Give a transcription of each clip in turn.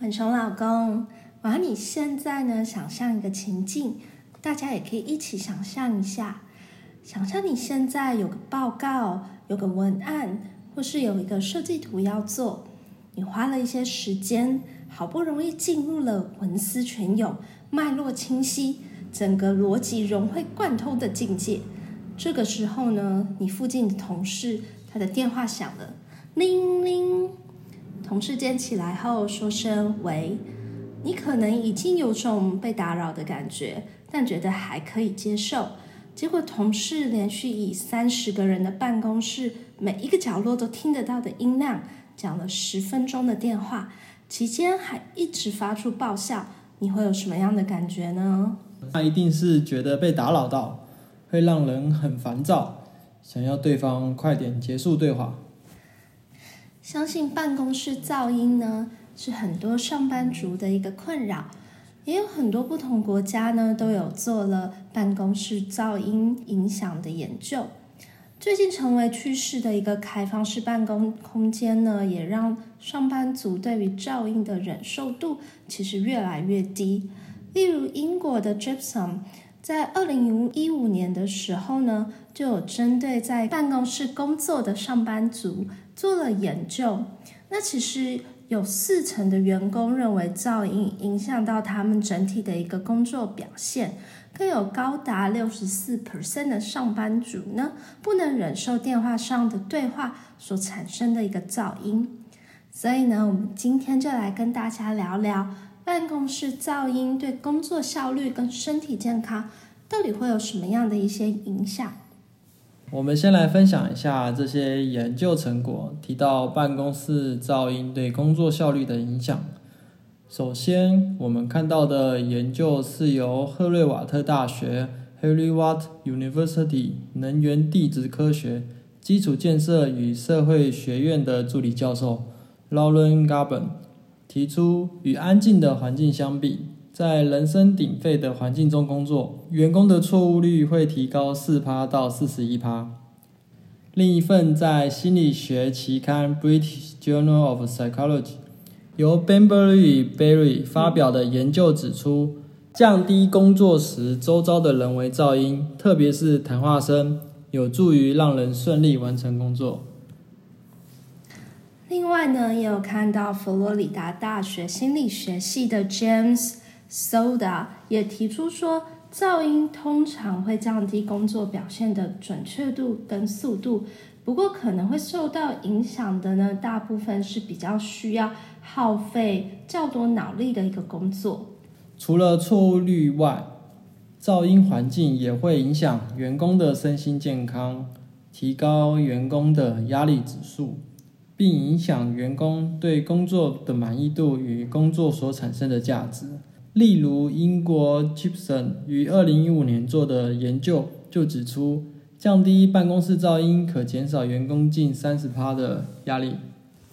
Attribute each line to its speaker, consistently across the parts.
Speaker 1: 晚熊老公，我要你现在呢，想象一个情境，大家也可以一起想象一下。想象你现在有个报告，有个文案，或是有一个设计图要做，你花了一些时间，好不容易进入了文思泉涌、脉络清晰、整个逻辑融会贯通的境界。这个时候呢，你附近的同事他的电话响了，铃铃。同事接起来后说声“喂”，你可能已经有种被打扰的感觉，但觉得还可以接受。结果，同事连续以三十个人的办公室每一个角落都听得到的音量讲了十分钟的电话，期间还一直发出爆笑。你会有什么样的感觉呢？
Speaker 2: 那一定是觉得被打扰到，会让人很烦躁，想要对方快点结束对话。
Speaker 1: 相信办公室噪音呢，是很多上班族的一个困扰。也有很多不同国家呢，都有做了办公室噪音影响的研究。最近成为趋势的一个开放式办公空间呢，也让上班族对于噪音的忍受度其实越来越低。例如英国的 Gypsum 在二零一五年的时候呢，就有针对在办公室工作的上班族做了研究。那其实。有四成的员工认为噪音影响到他们整体的一个工作表现，更有高达六十四 percent 的上班族呢不能忍受电话上的对话所产生的一个噪音。所以呢，我们今天就来跟大家聊聊办公室噪音对工作效率跟身体健康到底会有什么样的一些影响。
Speaker 2: 我们先来分享一下这些研究成果，提到办公室噪音对工作效率的影响。首先，我们看到的研究是由赫瑞瓦特大学 （Harry Watt University） 能源地质科学、基础建设与社会学院的助理教授 Lauren Gabbon 提出，与安静的环境相比。在人声鼎沸的环境中工作，员工的错误率会提高四趴到四十一趴。另一份在心理学期刊《British Journal of Psychology》由 Benbury Berry 发表的研究指出，降低工作时周遭的人为噪音，特别是谈话声，有助于让人顺利完成工作。
Speaker 1: 另外呢，也有看到佛罗里达大学心理学系的 James。Soda 也提出说，噪音通常会降低工作表现的准确度跟速度，不过可能会受到影响的呢，大部分是比较需要耗费较多脑力的一个工作。
Speaker 2: 除了错误率外，噪音环境也会影响员工的身心健康，提高员工的压力指数，并影响员工对工作的满意度与工作所产生的价值。例如，英国 Gibson 于二零一五年做的研究就指出，降低办公室噪音可减少员工近三十趴的压力。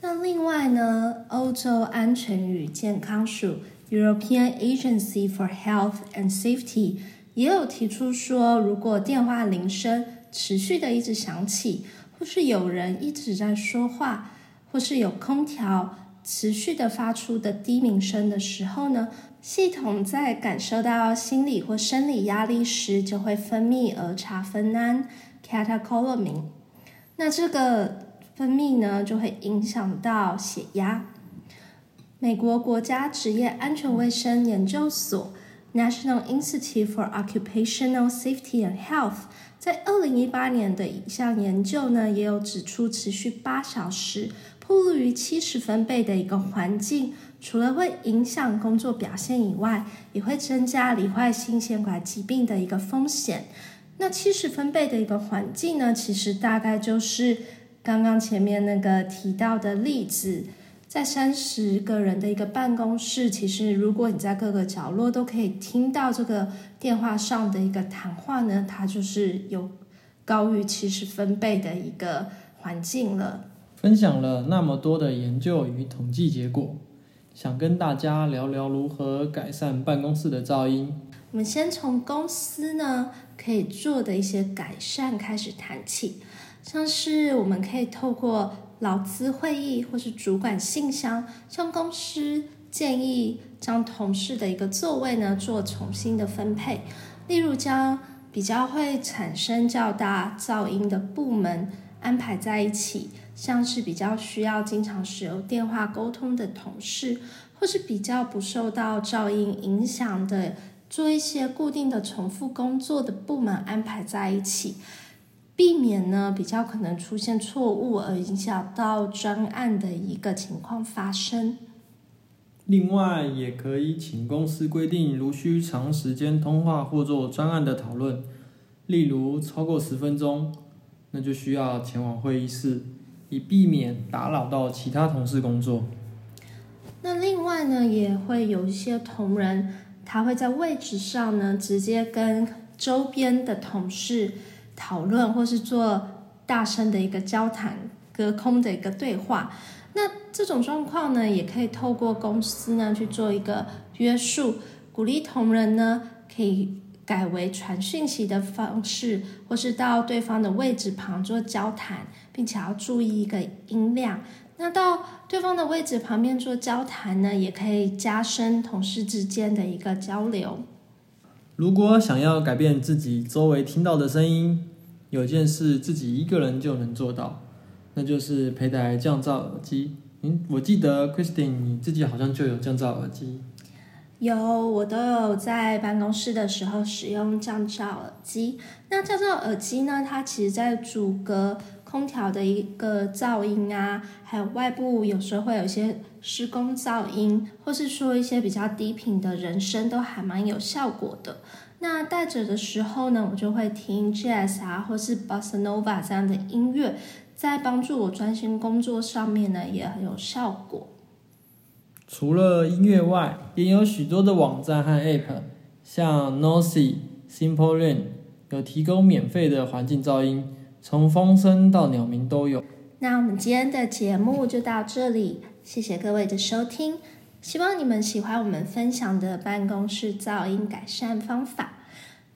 Speaker 1: 那另外呢，欧洲安全与健康署 European Agency for Health and Safety 也有提出说，如果电话铃声持续的一直响起，或是有人一直在说话，或是有空调持续的发出的低鸣声的时候呢？系统在感受到心理或生理压力时，就会分泌儿茶酚胺 （catecholamine）。那这个分泌呢，就会影响到血压。美国国家职业安全卫生研究所 （National Institute for Occupational Safety and Health） 在二零一八年的一项研究呢，也有指出，持续八小时、暴露于七十分贝的一个环境。除了会影响工作表现以外，也会增加罹患心血管疾病的一个风险。那七十分贝的一个环境呢，其实大概就是刚刚前面那个提到的例子，在三十个人的一个办公室，其实如果你在各个角落都可以听到这个电话上的一个谈话呢，它就是有高于七十分贝的一个环境了。
Speaker 2: 分享了那么多的研究与统计结果，想跟大家聊聊如何改善办公室的噪音。
Speaker 1: 我们先从公司呢可以做的一些改善开始谈起，像是我们可以透过。劳资会议或是主管信箱，向公司建议将同事的一个座位呢做重新的分配，例如将比较会产生较大噪音的部门安排在一起，像是比较需要经常使用电话沟通的同事，或是比较不受到噪音影响的做一些固定的重复工作的部门安排在一起。避免呢比较可能出现错误而影响到专案的一个情况发生。
Speaker 2: 另外，也可以请公司规定，如需长时间通话或做专案的讨论，例如超过十分钟，那就需要前往会议室，以避免打扰到其他同事工作。
Speaker 1: 那另外呢，也会有一些同仁，他会在位置上呢，直接跟周边的同事。讨论或是做大声的一个交谈，隔空的一个对话。那这种状况呢，也可以透过公司呢去做一个约束，鼓励同仁呢可以改为传讯息的方式，或是到对方的位置旁做交谈，并且要注意一个音量。那到对方的位置旁边做交谈呢，也可以加深同事之间的一个交流。
Speaker 2: 如果想要改变自己周围听到的声音，有件事自己一个人就能做到，那就是佩戴降噪耳机。嗯，我记得 Christine 你自己好像就有降噪耳机。
Speaker 1: 有，我都有在办公室的时候使用降噪耳机。那降噪耳机呢？它其实在阻隔空调的一个噪音啊，还有外部有时候会有一些施工噪音，或是说一些比较低频的人声，都还蛮有效果的。那戴着的时候呢，我就会听 jazz 啊，或是 bossa nova 这样的音乐，在帮助我专心工作上面呢，也很有效果。
Speaker 2: 除了音乐外，也有许多的网站和 app，像 Noisy、Simple Rain，有提供免费的环境噪音，从风声到鸟鸣都有。
Speaker 1: 那我们今天的节目就到这里，谢谢各位的收听。希望你们喜欢我们分享的办公室噪音改善方法。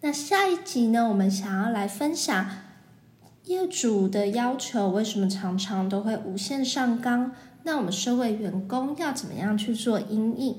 Speaker 1: 那下一集呢，我们想要来分享业主的要求为什么常常都会无限上纲？那我们身为员工要怎么样去做阴影？